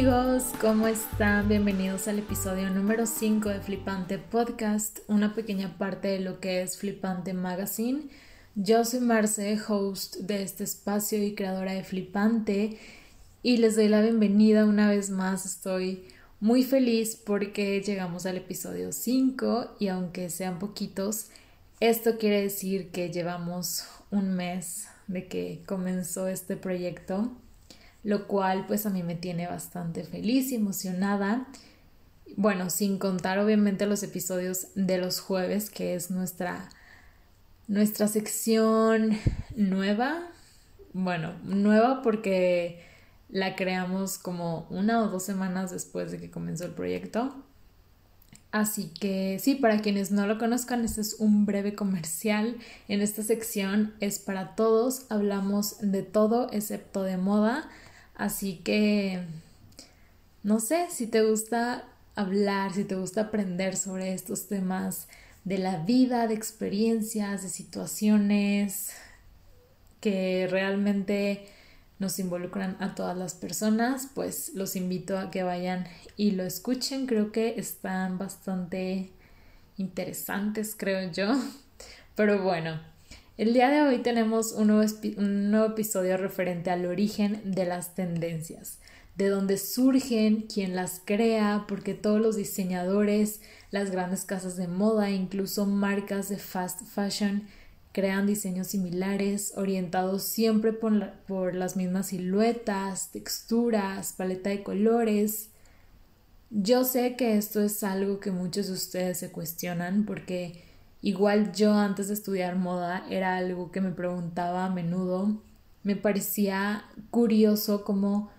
Amigos, ¿cómo están? Bienvenidos al episodio número 5 de Flipante Podcast, una pequeña parte de lo que es Flipante Magazine. Yo soy Marce, host de este espacio y creadora de Flipante, y les doy la bienvenida una vez más. Estoy muy feliz porque llegamos al episodio 5 y aunque sean poquitos, esto quiere decir que llevamos un mes de que comenzó este proyecto lo cual pues a mí me tiene bastante feliz y emocionada. Bueno, sin contar obviamente los episodios de los jueves, que es nuestra, nuestra sección nueva. Bueno, nueva porque la creamos como una o dos semanas después de que comenzó el proyecto. Así que sí, para quienes no lo conozcan, este es un breve comercial. En esta sección es para todos, hablamos de todo excepto de moda. Así que, no sé, si te gusta hablar, si te gusta aprender sobre estos temas de la vida, de experiencias, de situaciones que realmente nos involucran a todas las personas, pues los invito a que vayan y lo escuchen. Creo que están bastante interesantes, creo yo. Pero bueno, el día de hoy tenemos un nuevo, episodio referente al origen de las tendencias, de dónde surgen, quién las crea, porque todos los diseñadores, las grandes casas de moda, incluso marcas de fast fashion, crean diseños similares, orientados siempre por, por las mismas siluetas, texturas, paleta de colores. Yo sé que esto es algo que muchos de ustedes se cuestionan porque Igual yo antes de estudiar moda era algo que me preguntaba a menudo. Me parecía curioso cómo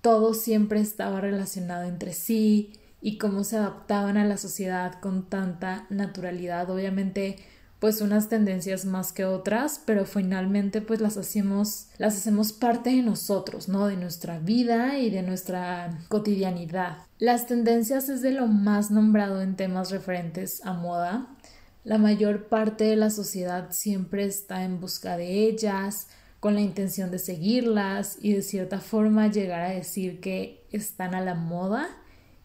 todo siempre estaba relacionado entre sí y cómo se adaptaban a la sociedad con tanta naturalidad. Obviamente, pues unas tendencias más que otras, pero finalmente pues las hacemos las hacemos parte de nosotros, ¿no? De nuestra vida y de nuestra cotidianidad. Las tendencias es de lo más nombrado en temas referentes a moda la mayor parte de la sociedad siempre está en busca de ellas, con la intención de seguirlas y de cierta forma llegar a decir que están a la moda.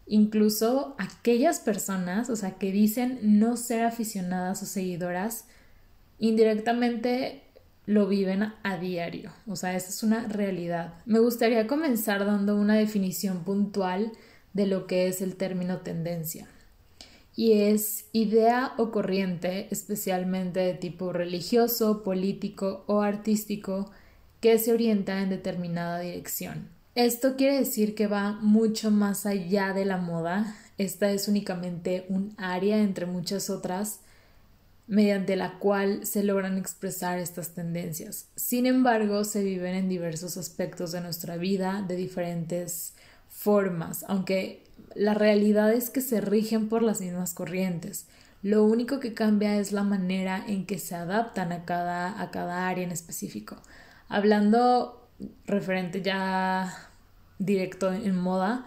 Incluso aquellas personas, o sea, que dicen no ser aficionadas o seguidoras, indirectamente lo viven a diario. O sea, esa es una realidad. Me gustaría comenzar dando una definición puntual de lo que es el término tendencia y es idea o corriente, especialmente de tipo religioso, político o artístico, que se orienta en determinada dirección. Esto quiere decir que va mucho más allá de la moda. Esta es únicamente un área entre muchas otras mediante la cual se logran expresar estas tendencias. Sin embargo, se viven en diversos aspectos de nuestra vida de diferentes formas, aunque la realidad es que se rigen por las mismas corrientes. Lo único que cambia es la manera en que se adaptan a cada, a cada área en específico. Hablando referente ya directo en moda,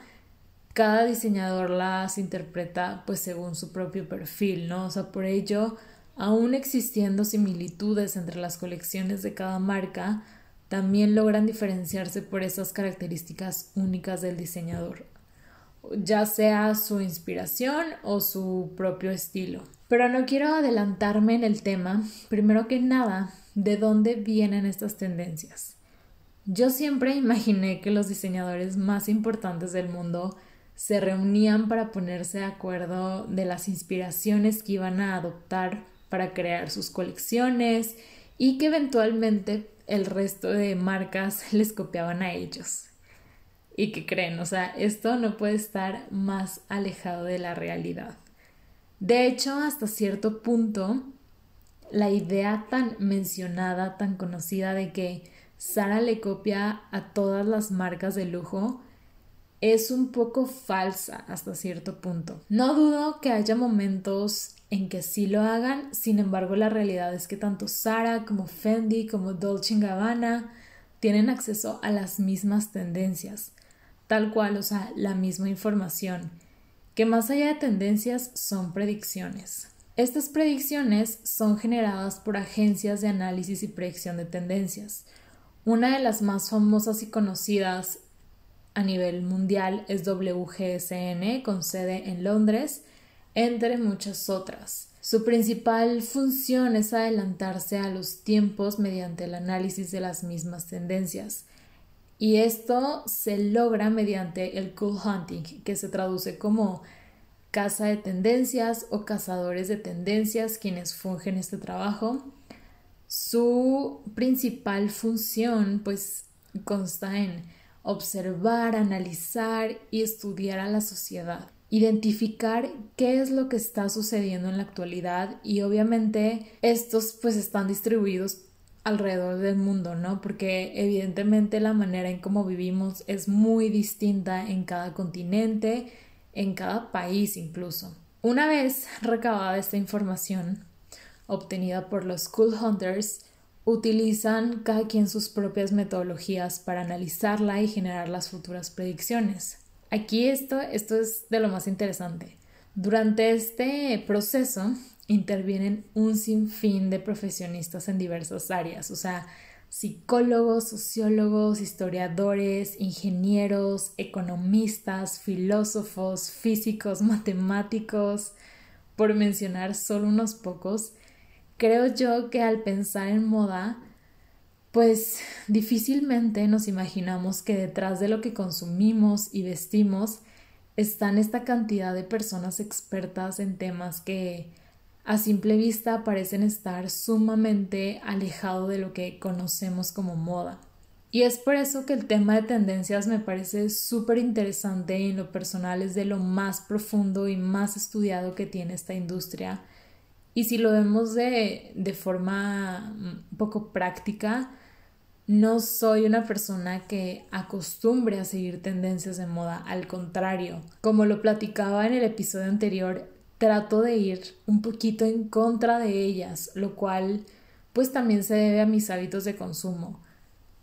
cada diseñador las interpreta pues según su propio perfil, ¿no? O sea, por ello, aún existiendo similitudes entre las colecciones de cada marca, también logran diferenciarse por esas características únicas del diseñador ya sea su inspiración o su propio estilo. Pero no quiero adelantarme en el tema. Primero que nada, ¿de dónde vienen estas tendencias? Yo siempre imaginé que los diseñadores más importantes del mundo se reunían para ponerse de acuerdo de las inspiraciones que iban a adoptar para crear sus colecciones y que eventualmente el resto de marcas les copiaban a ellos y que creen, o sea, esto no puede estar más alejado de la realidad. De hecho, hasta cierto punto, la idea tan mencionada, tan conocida de que Sara le copia a todas las marcas de lujo, es un poco falsa hasta cierto punto. No dudo que haya momentos en que sí lo hagan, sin embargo la realidad es que tanto Sara como Fendi como Dolce Gabbana tienen acceso a las mismas tendencias tal cual, o sea, la misma información, que más allá de tendencias son predicciones. Estas predicciones son generadas por agencias de análisis y predicción de tendencias. Una de las más famosas y conocidas a nivel mundial es WGSN con sede en Londres, entre muchas otras. Su principal función es adelantarse a los tiempos mediante el análisis de las mismas tendencias. Y esto se logra mediante el cool hunting, que se traduce como caza de tendencias o cazadores de tendencias quienes fungen este trabajo. Su principal función pues consta en observar, analizar y estudiar a la sociedad, identificar qué es lo que está sucediendo en la actualidad y obviamente estos pues están distribuidos alrededor del mundo, ¿no? Porque evidentemente la manera en cómo vivimos es muy distinta en cada continente, en cada país incluso. Una vez recabada esta información obtenida por los School Hunters, utilizan cada quien sus propias metodologías para analizarla y generar las futuras predicciones. Aquí esto, esto es de lo más interesante. Durante este proceso intervienen un sinfín de profesionistas en diversas áreas, o sea, psicólogos, sociólogos, historiadores, ingenieros, economistas, filósofos, físicos, matemáticos, por mencionar solo unos pocos, creo yo que al pensar en moda, pues difícilmente nos imaginamos que detrás de lo que consumimos y vestimos están esta cantidad de personas expertas en temas que a simple vista parecen estar sumamente alejado de lo que conocemos como moda. Y es por eso que el tema de tendencias me parece súper interesante y en lo personal es de lo más profundo y más estudiado que tiene esta industria. Y si lo vemos de, de forma un poco práctica, no soy una persona que acostumbre a seguir tendencias de moda, al contrario, como lo platicaba en el episodio anterior, trato de ir un poquito en contra de ellas, lo cual pues también se debe a mis hábitos de consumo.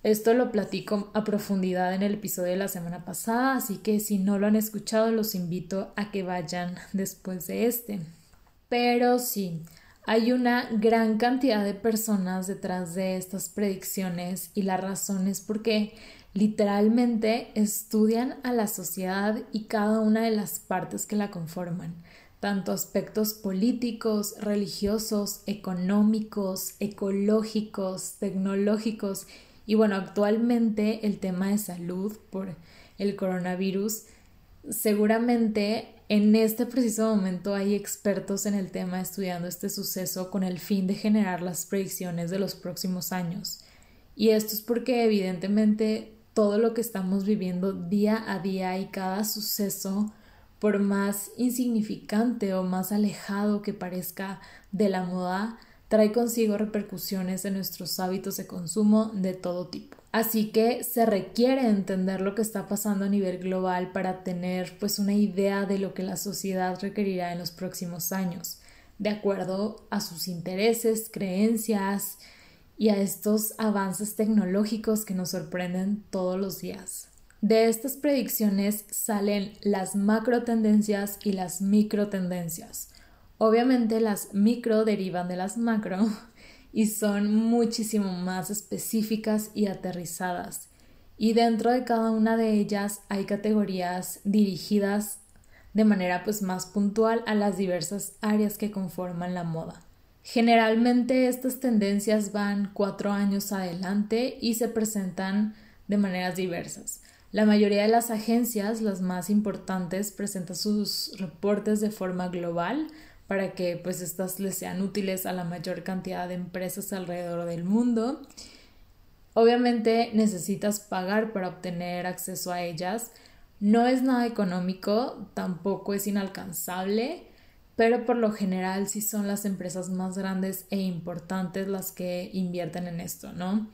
Esto lo platico a profundidad en el episodio de la semana pasada, así que si no lo han escuchado los invito a que vayan después de este. Pero sí, hay una gran cantidad de personas detrás de estas predicciones y la razón es porque literalmente estudian a la sociedad y cada una de las partes que la conforman tanto aspectos políticos, religiosos, económicos, ecológicos, tecnológicos y bueno, actualmente el tema de salud por el coronavirus, seguramente en este preciso momento hay expertos en el tema estudiando este suceso con el fin de generar las predicciones de los próximos años. Y esto es porque evidentemente todo lo que estamos viviendo día a día y cada suceso por más insignificante o más alejado que parezca de la moda, trae consigo repercusiones en nuestros hábitos de consumo de todo tipo. Así que se requiere entender lo que está pasando a nivel global para tener pues una idea de lo que la sociedad requerirá en los próximos años, de acuerdo a sus intereses, creencias y a estos avances tecnológicos que nos sorprenden todos los días. De estas predicciones salen las macro tendencias y las micro tendencias. Obviamente las micro derivan de las macro y son muchísimo más específicas y aterrizadas. Y dentro de cada una de ellas hay categorías dirigidas de manera pues más puntual a las diversas áreas que conforman la moda. Generalmente estas tendencias van cuatro años adelante y se presentan de maneras diversas. La mayoría de las agencias, las más importantes, presentan sus reportes de forma global para que pues estas les sean útiles a la mayor cantidad de empresas alrededor del mundo. Obviamente necesitas pagar para obtener acceso a ellas. No es nada económico, tampoco es inalcanzable, pero por lo general sí son las empresas más grandes e importantes las que invierten en esto, ¿no?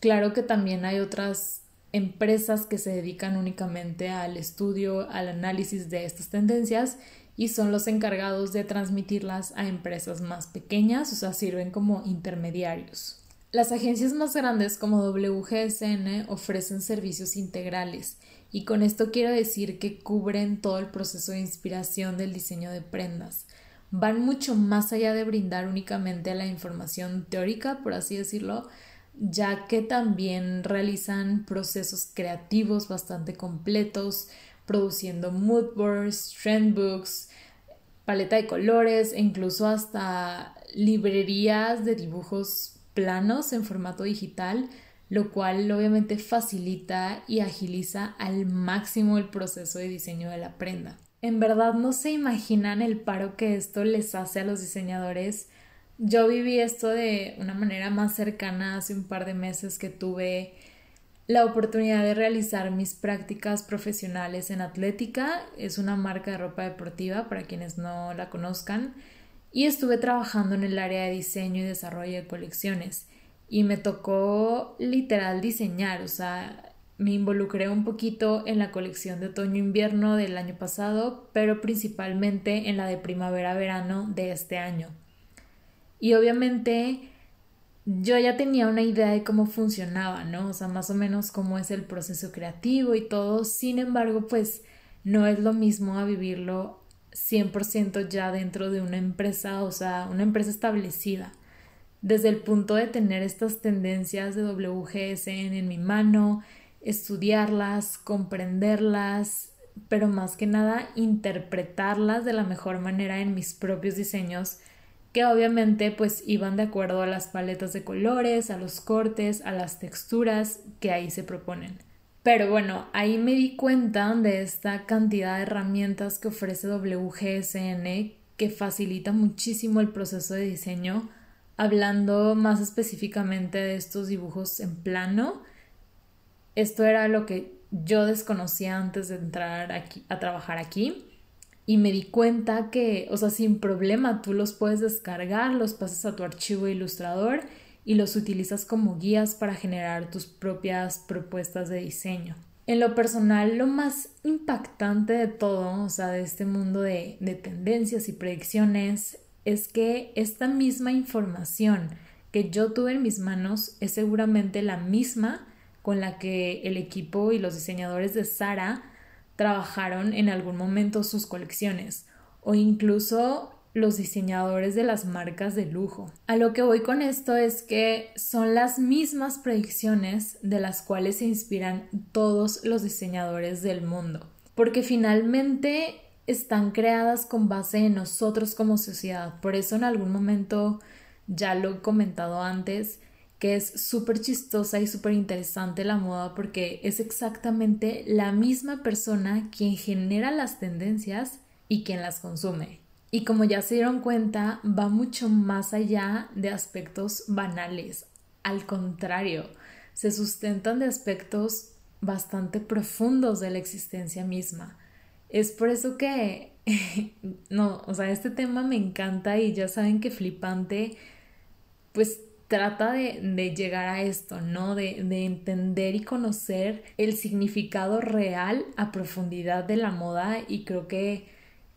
Claro que también hay otras empresas que se dedican únicamente al estudio, al análisis de estas tendencias y son los encargados de transmitirlas a empresas más pequeñas, o sea, sirven como intermediarios. Las agencias más grandes como WGSN ofrecen servicios integrales y con esto quiero decir que cubren todo el proceso de inspiración del diseño de prendas. Van mucho más allá de brindar únicamente la información teórica, por así decirlo, ya que también realizan procesos creativos bastante completos, produciendo mood boards, trend books, paleta de colores e incluso hasta librerías de dibujos planos en formato digital, lo cual obviamente facilita y agiliza al máximo el proceso de diseño de la prenda. En verdad no se imaginan el paro que esto les hace a los diseñadores. Yo viví esto de una manera más cercana hace un par de meses que tuve la oportunidad de realizar mis prácticas profesionales en Atlética. Es una marca de ropa deportiva para quienes no la conozcan. Y estuve trabajando en el área de diseño y desarrollo de colecciones. Y me tocó literal diseñar, o sea, me involucré un poquito en la colección de otoño-invierno del año pasado, pero principalmente en la de primavera-verano de este año. Y obviamente yo ya tenía una idea de cómo funcionaba, ¿no? O sea, más o menos cómo es el proceso creativo y todo. Sin embargo, pues no es lo mismo a vivirlo 100% ya dentro de una empresa, o sea, una empresa establecida. Desde el punto de tener estas tendencias de WGSN en mi mano, estudiarlas, comprenderlas, pero más que nada interpretarlas de la mejor manera en mis propios diseños, que obviamente pues iban de acuerdo a las paletas de colores, a los cortes, a las texturas que ahí se proponen. Pero bueno, ahí me di cuenta de esta cantidad de herramientas que ofrece WGSN que facilita muchísimo el proceso de diseño, hablando más específicamente de estos dibujos en plano esto era lo que yo desconocía antes de entrar aquí, a trabajar aquí y me di cuenta que, o sea, sin problema tú los puedes descargar, los pasas a tu archivo ilustrador y los utilizas como guías para generar tus propias propuestas de diseño. En lo personal, lo más impactante de todo, o sea, de este mundo de, de tendencias y predicciones, es que esta misma información que yo tuve en mis manos es seguramente la misma con la que el equipo y los diseñadores de Sara trabajaron en algún momento sus colecciones o incluso los diseñadores de las marcas de lujo. A lo que voy con esto es que son las mismas predicciones de las cuales se inspiran todos los diseñadores del mundo, porque finalmente están creadas con base en nosotros como sociedad. Por eso en algún momento, ya lo he comentado antes, que es súper chistosa y súper interesante la moda porque es exactamente la misma persona quien genera las tendencias y quien las consume. Y como ya se dieron cuenta, va mucho más allá de aspectos banales. Al contrario, se sustentan de aspectos bastante profundos de la existencia misma. Es por eso que, no, o sea, este tema me encanta y ya saben que flipante, pues trata de, llegar a esto, ¿no? De, entender y conocer el significado real a profundidad de la moda y creo que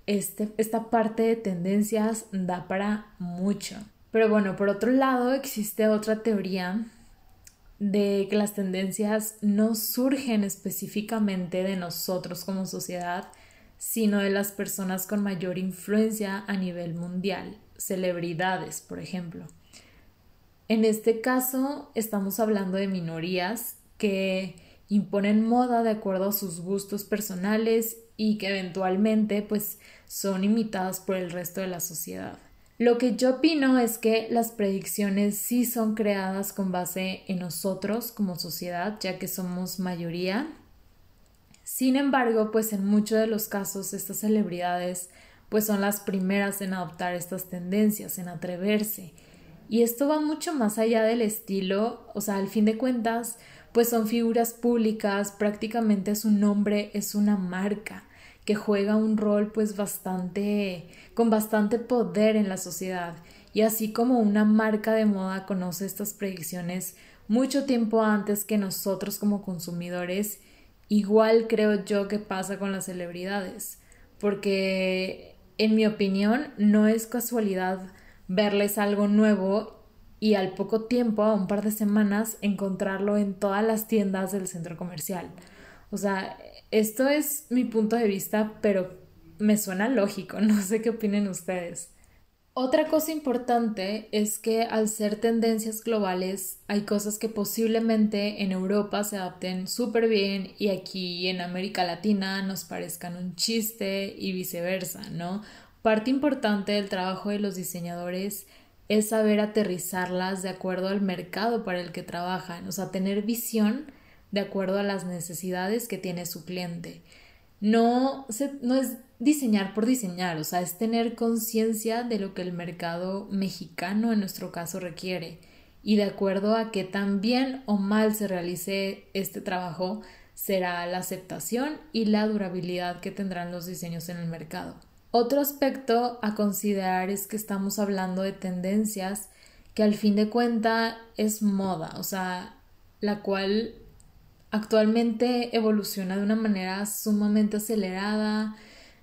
este, esta parte de tendencias da para mucho. Pero bueno, por otro lado existe otra teoría de que las tendencias no surgen específicamente de nosotros como sociedad, sino de las personas con mayor influencia a nivel mundial, celebridades, por ejemplo. En este caso estamos hablando de minorías que imponen moda de acuerdo a sus gustos personales y que eventualmente pues son imitadas por el resto de la sociedad. Lo que yo opino es que las predicciones sí son creadas con base en nosotros como sociedad, ya que somos mayoría. Sin embargo, pues en muchos de los casos estas celebridades pues son las primeras en adoptar estas tendencias, en atreverse, y esto va mucho más allá del estilo, o sea, al fin de cuentas, pues son figuras públicas, prácticamente su nombre es una marca que juega un rol pues bastante con bastante poder en la sociedad. Y así como una marca de moda conoce estas predicciones mucho tiempo antes que nosotros como consumidores, igual creo yo que pasa con las celebridades, porque en mi opinión no es casualidad verles algo nuevo y al poco tiempo, a un par de semanas, encontrarlo en todas las tiendas del centro comercial. O sea, esto es mi punto de vista, pero me suena lógico, no sé qué opinen ustedes. Otra cosa importante es que al ser tendencias globales hay cosas que posiblemente en Europa se adapten súper bien y aquí en América Latina nos parezcan un chiste y viceversa, ¿no? Parte importante del trabajo de los diseñadores es saber aterrizarlas de acuerdo al mercado para el que trabajan, o sea, tener visión de acuerdo a las necesidades que tiene su cliente. No, no es diseñar por diseñar, o sea, es tener conciencia de lo que el mercado mexicano en nuestro caso requiere y de acuerdo a que tan bien o mal se realice este trabajo será la aceptación y la durabilidad que tendrán los diseños en el mercado. Otro aspecto a considerar es que estamos hablando de tendencias que al fin de cuenta es moda, o sea, la cual actualmente evoluciona de una manera sumamente acelerada,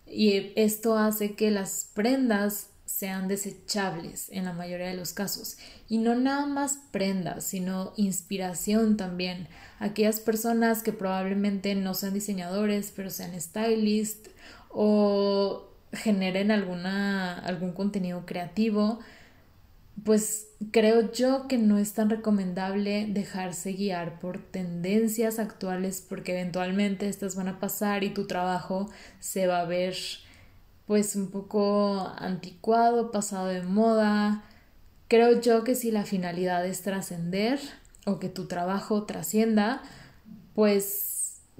y esto hace que las prendas sean desechables en la mayoría de los casos. Y no nada más prendas, sino inspiración también. Aquellas personas que probablemente no sean diseñadores, pero sean stylists o generen alguna, algún contenido creativo, pues creo yo que no es tan recomendable dejarse guiar por tendencias actuales porque eventualmente estas van a pasar y tu trabajo se va a ver pues un poco anticuado, pasado de moda. Creo yo que si la finalidad es trascender o que tu trabajo trascienda, pues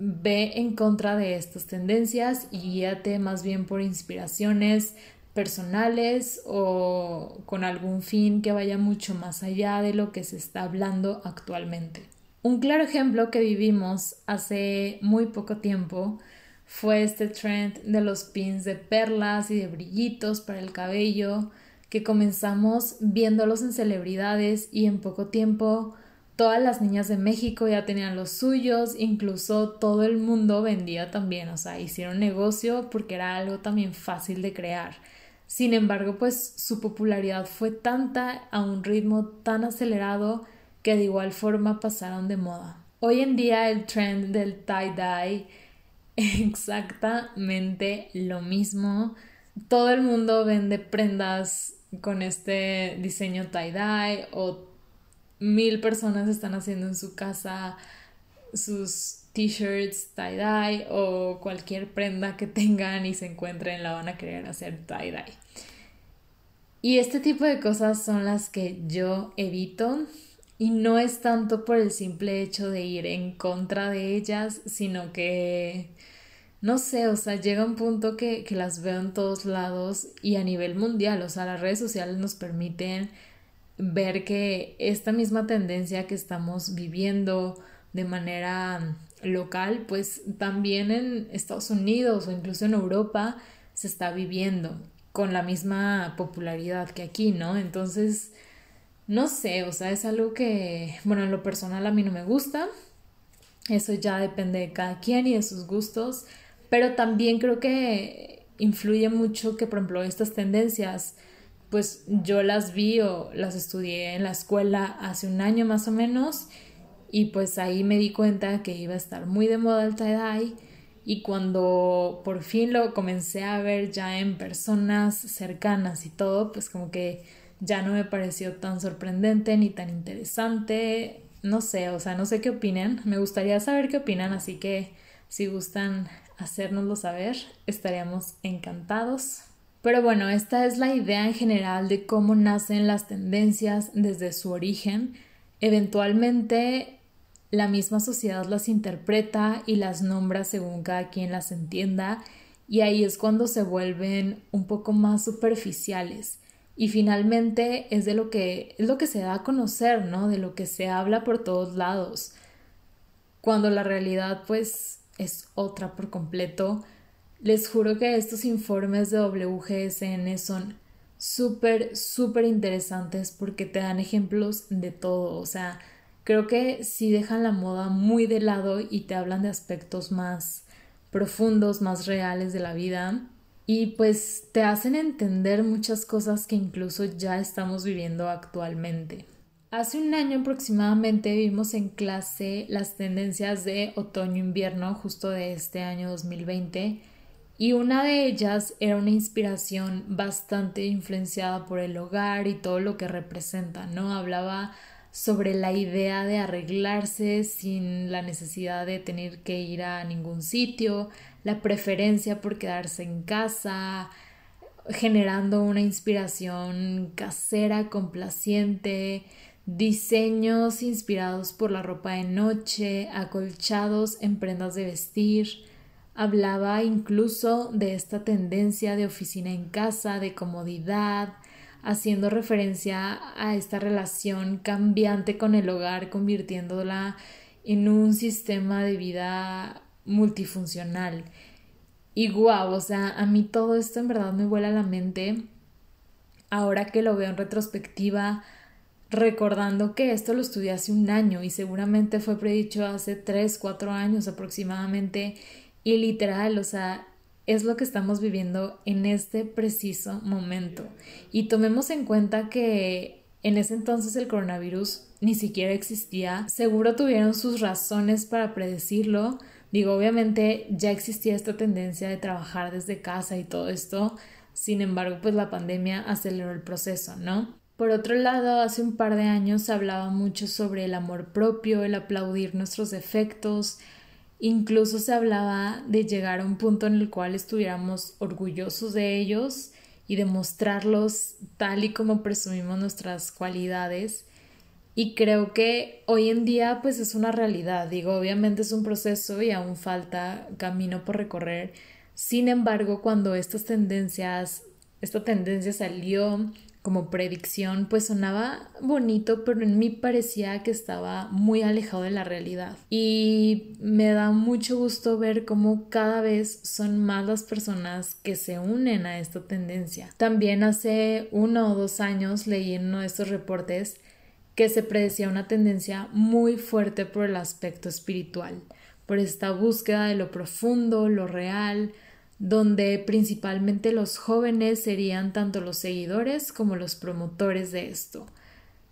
ve en contra de estas tendencias y guíate más bien por inspiraciones personales o con algún fin que vaya mucho más allá de lo que se está hablando actualmente. Un claro ejemplo que vivimos hace muy poco tiempo fue este trend de los pins de perlas y de brillitos para el cabello que comenzamos viéndolos en celebridades y en poco tiempo todas las niñas de México ya tenían los suyos, incluso todo el mundo vendía también, o sea, hicieron negocio porque era algo también fácil de crear. Sin embargo, pues su popularidad fue tanta a un ritmo tan acelerado que de igual forma pasaron de moda. Hoy en día el trend del tie-dye exactamente lo mismo. Todo el mundo vende prendas con este diseño tie-dye o mil personas están haciendo en su casa sus t-shirts tie-dye o cualquier prenda que tengan y se encuentren la van a querer hacer tie-dye. Y este tipo de cosas son las que yo evito y no es tanto por el simple hecho de ir en contra de ellas, sino que, no sé, o sea, llega un punto que, que las veo en todos lados y a nivel mundial, o sea, las redes sociales nos permiten ver que esta misma tendencia que estamos viviendo de manera local, pues también en Estados Unidos o incluso en Europa se está viviendo con la misma popularidad que aquí, ¿no? Entonces, no sé, o sea, es algo que, bueno, en lo personal a mí no me gusta. Eso ya depende de cada quien y de sus gustos, pero también creo que influye mucho que, por ejemplo, estas tendencias, pues yo las vi o las estudié en la escuela hace un año más o menos y pues ahí me di cuenta que iba a estar muy de moda el tie-dye y cuando por fin lo comencé a ver ya en personas cercanas y todo, pues como que ya no me pareció tan sorprendente ni tan interesante. No sé, o sea, no sé qué opinan. Me gustaría saber qué opinan, así que si gustan hacérnoslo saber, estaríamos encantados. Pero bueno, esta es la idea en general de cómo nacen las tendencias desde su origen. Eventualmente la misma sociedad las interpreta y las nombra según cada quien las entienda y ahí es cuando se vuelven un poco más superficiales y finalmente es de lo que es lo que se da a conocer, ¿no? De lo que se habla por todos lados. Cuando la realidad pues es otra por completo. Les juro que estos informes de WGSN son súper, súper interesantes porque te dan ejemplos de todo, o sea, creo que sí dejan la moda muy de lado y te hablan de aspectos más profundos, más reales de la vida y pues te hacen entender muchas cosas que incluso ya estamos viviendo actualmente. Hace un año aproximadamente vimos en clase las tendencias de otoño-invierno justo de este año 2020 Y una de ellas era una inspiración bastante influenciada por el hogar y todo lo que representa, ¿no? Hablaba sobre la idea de arreglarse sin la necesidad de tener que ir a ningún sitio, la preferencia por quedarse en casa, generando una inspiración casera, complaciente, diseños inspirados por la ropa de noche, acolchados en prendas de vestir. Hablaba incluso de esta tendencia de oficina en casa, de comodidad, haciendo referencia a esta relación cambiante con el hogar, convirtiéndola en un sistema de vida multifuncional. Y guau, o sea, a mí todo esto en verdad me vuela la mente. Ahora que lo veo en retrospectiva, recordando que esto lo estudié hace un año y seguramente fue predicho hace 3, 4 años aproximadamente y literal, o sea, es lo que estamos viviendo en este preciso momento. Y tomemos en cuenta que en ese entonces el coronavirus ni siquiera existía. Seguro tuvieron sus razones para predecirlo. Digo, obviamente ya existía esta tendencia de trabajar desde casa y todo esto. Sin embargo, pues la pandemia aceleró el proceso, ¿no? Por otro lado, hace un par de años se hablaba mucho sobre el amor propio, el aplaudir nuestros defectos, incluso se hablaba de llegar a un punto en el cual estuviéramos orgullosos de ellos y de mostrarlos tal y como presumimos nuestras cualidades. Y creo que hoy en día pues es una realidad, digo, obviamente es un proceso y aún falta camino por recorrer. Sin embargo, cuando estas tendencias, esta tendencia salió como predicción, pues sonaba bonito, pero en mí parecía que estaba muy alejado de la realidad. Y me da mucho gusto ver cómo cada vez son más las personas que se unen a esta tendencia. También hace uno o dos años leí en uno de estos reportes que se predecía una tendencia muy fuerte por el aspecto espiritual, por esta búsqueda de lo profundo, lo real, donde principalmente los jóvenes serían tanto los seguidores como los promotores de esto,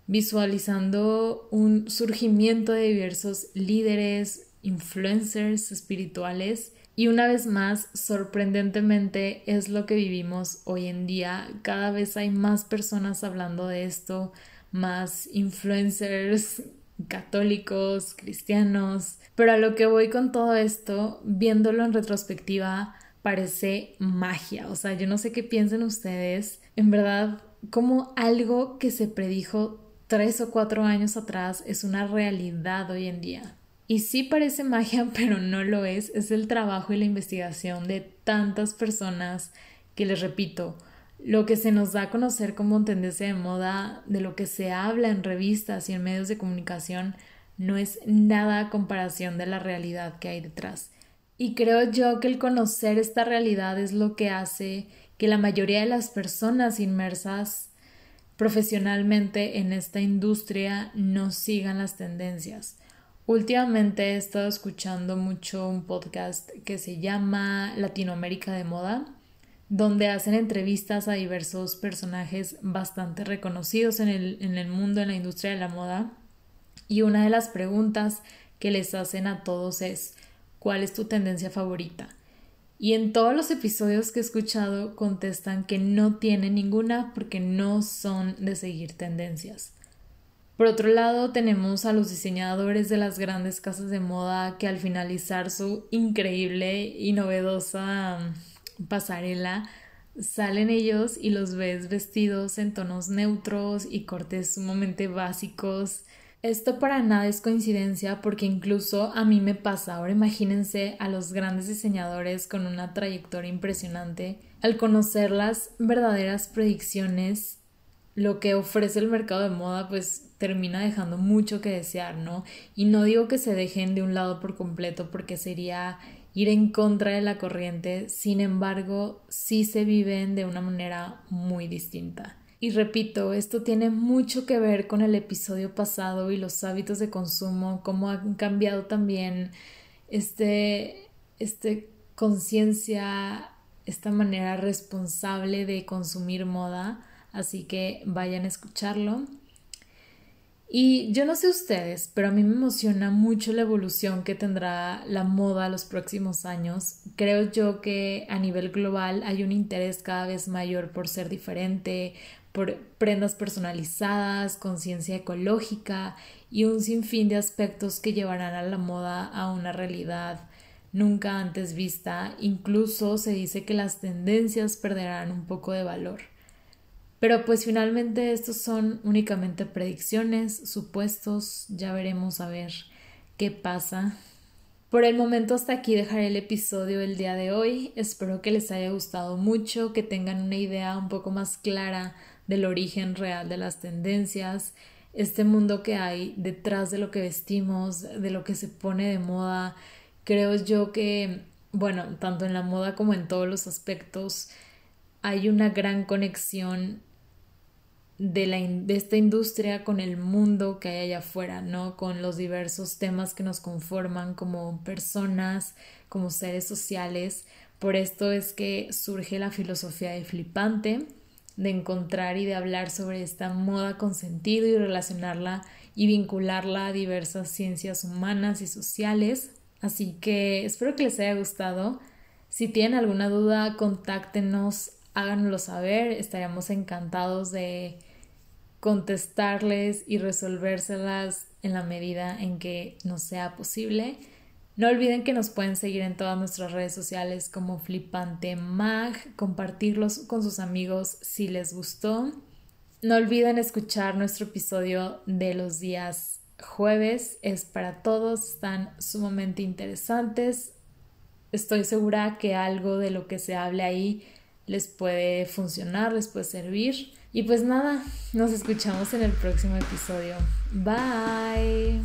visualizando un surgimiento de diversos líderes, influencers espirituales y una vez más, sorprendentemente, es lo que vivimos hoy en día. Cada vez hay más personas hablando de esto, más influencers católicos, cristianos. Pero a lo que voy con todo esto, viéndolo en retrospectiva, parece magia. O sea, yo no sé qué piensen ustedes. En verdad, como algo que se predijo tres o cuatro años atrás es una realidad hoy en día. Y sí parece magia, pero no lo es. Es el trabajo y la investigación de tantas personas que les repito, lo que se nos da a conocer como tendencia de moda, de lo que se habla en revistas y en medios de comunicación, no es nada a comparación de la realidad que hay detrás. Y creo yo que el conocer esta realidad es lo que hace que la mayoría de las personas inmersas profesionalmente en esta industria no sigan las tendencias. Últimamente he estado escuchando mucho un podcast que se llama Latinoamérica de Moda, donde hacen entrevistas a diversos personajes bastante reconocidos en el, en el mundo, en la industria de la moda. Y una de las preguntas que les hacen a todos es, ¿Cuál es tu tendencia favorita? Y en todos los episodios que he escuchado contestan que no tienen ninguna porque no son de seguir tendencias. Por otro lado, tenemos a los diseñadores de las grandes casas de moda que al finalizar su increíble y novedosa mm, pasarela, salen ellos y los ves vestidos en tonos neutros y cortes sumamente básicos esto para nada es coincidencia porque incluso a mí me pasa. Ahora imagínense a los grandes diseñadores con una trayectoria impresionante. Al conocer las verdaderas predicciones, lo que ofrece el mercado de moda pues termina dejando mucho que desear, ¿no? Y no digo que se dejen de un lado por completo porque sería ir en contra de la corriente, sin embargo, sí se viven de una manera muy distinta. Y repito, esto tiene mucho que ver con el episodio pasado y los hábitos de consumo, cómo han cambiado también este, este conciencia, esta manera responsable de consumir moda. Así que vayan a escucharlo. Y yo no sé ustedes, pero a mí me emociona mucho la evolución que tendrá la moda los próximos años. Creo yo que a nivel global hay un interés cada vez mayor por ser diferente, por prendas personalizadas, conciencia ecológica y un sinfín de aspectos que llevarán a la moda a una realidad nunca antes vista. Incluso se dice que las tendencias perderán un poco de valor. Pero pues finalmente estos son únicamente predicciones, supuestos, ya veremos a ver qué pasa. Por el momento hasta aquí dejaré el episodio el día de hoy. Espero que les haya gustado mucho, que tengan una idea un poco más clara del origen real de las tendencias, este mundo que hay detrás de lo que vestimos, de lo que se pone de moda. Creo yo que, bueno, tanto en la moda como en todos los aspectos, hay una gran conexión de, la, de esta industria con el mundo que hay allá afuera, ¿no? Con los diversos temas que nos conforman como personas, como seres sociales. Por esto es que surge la filosofía de flipante, de encontrar y de hablar sobre esta moda con sentido y relacionarla y vincularla a diversas ciencias humanas y sociales. Así que espero que les haya gustado. Si tienen alguna duda, contáctenos, háganoslo saber. Estaríamos encantados de contestarles y resolvérselas en la medida en que nos sea posible. No olviden que nos pueden seguir en todas nuestras redes sociales como Flipante Mag, compartirlos con sus amigos si les gustó. No olviden escuchar nuestro episodio de los días jueves, es para todos, están sumamente interesantes. Estoy segura que algo de lo que se hable ahí les puede funcionar, les puede servir. Y pues nada, nos escuchamos en el próximo episodio. Bye.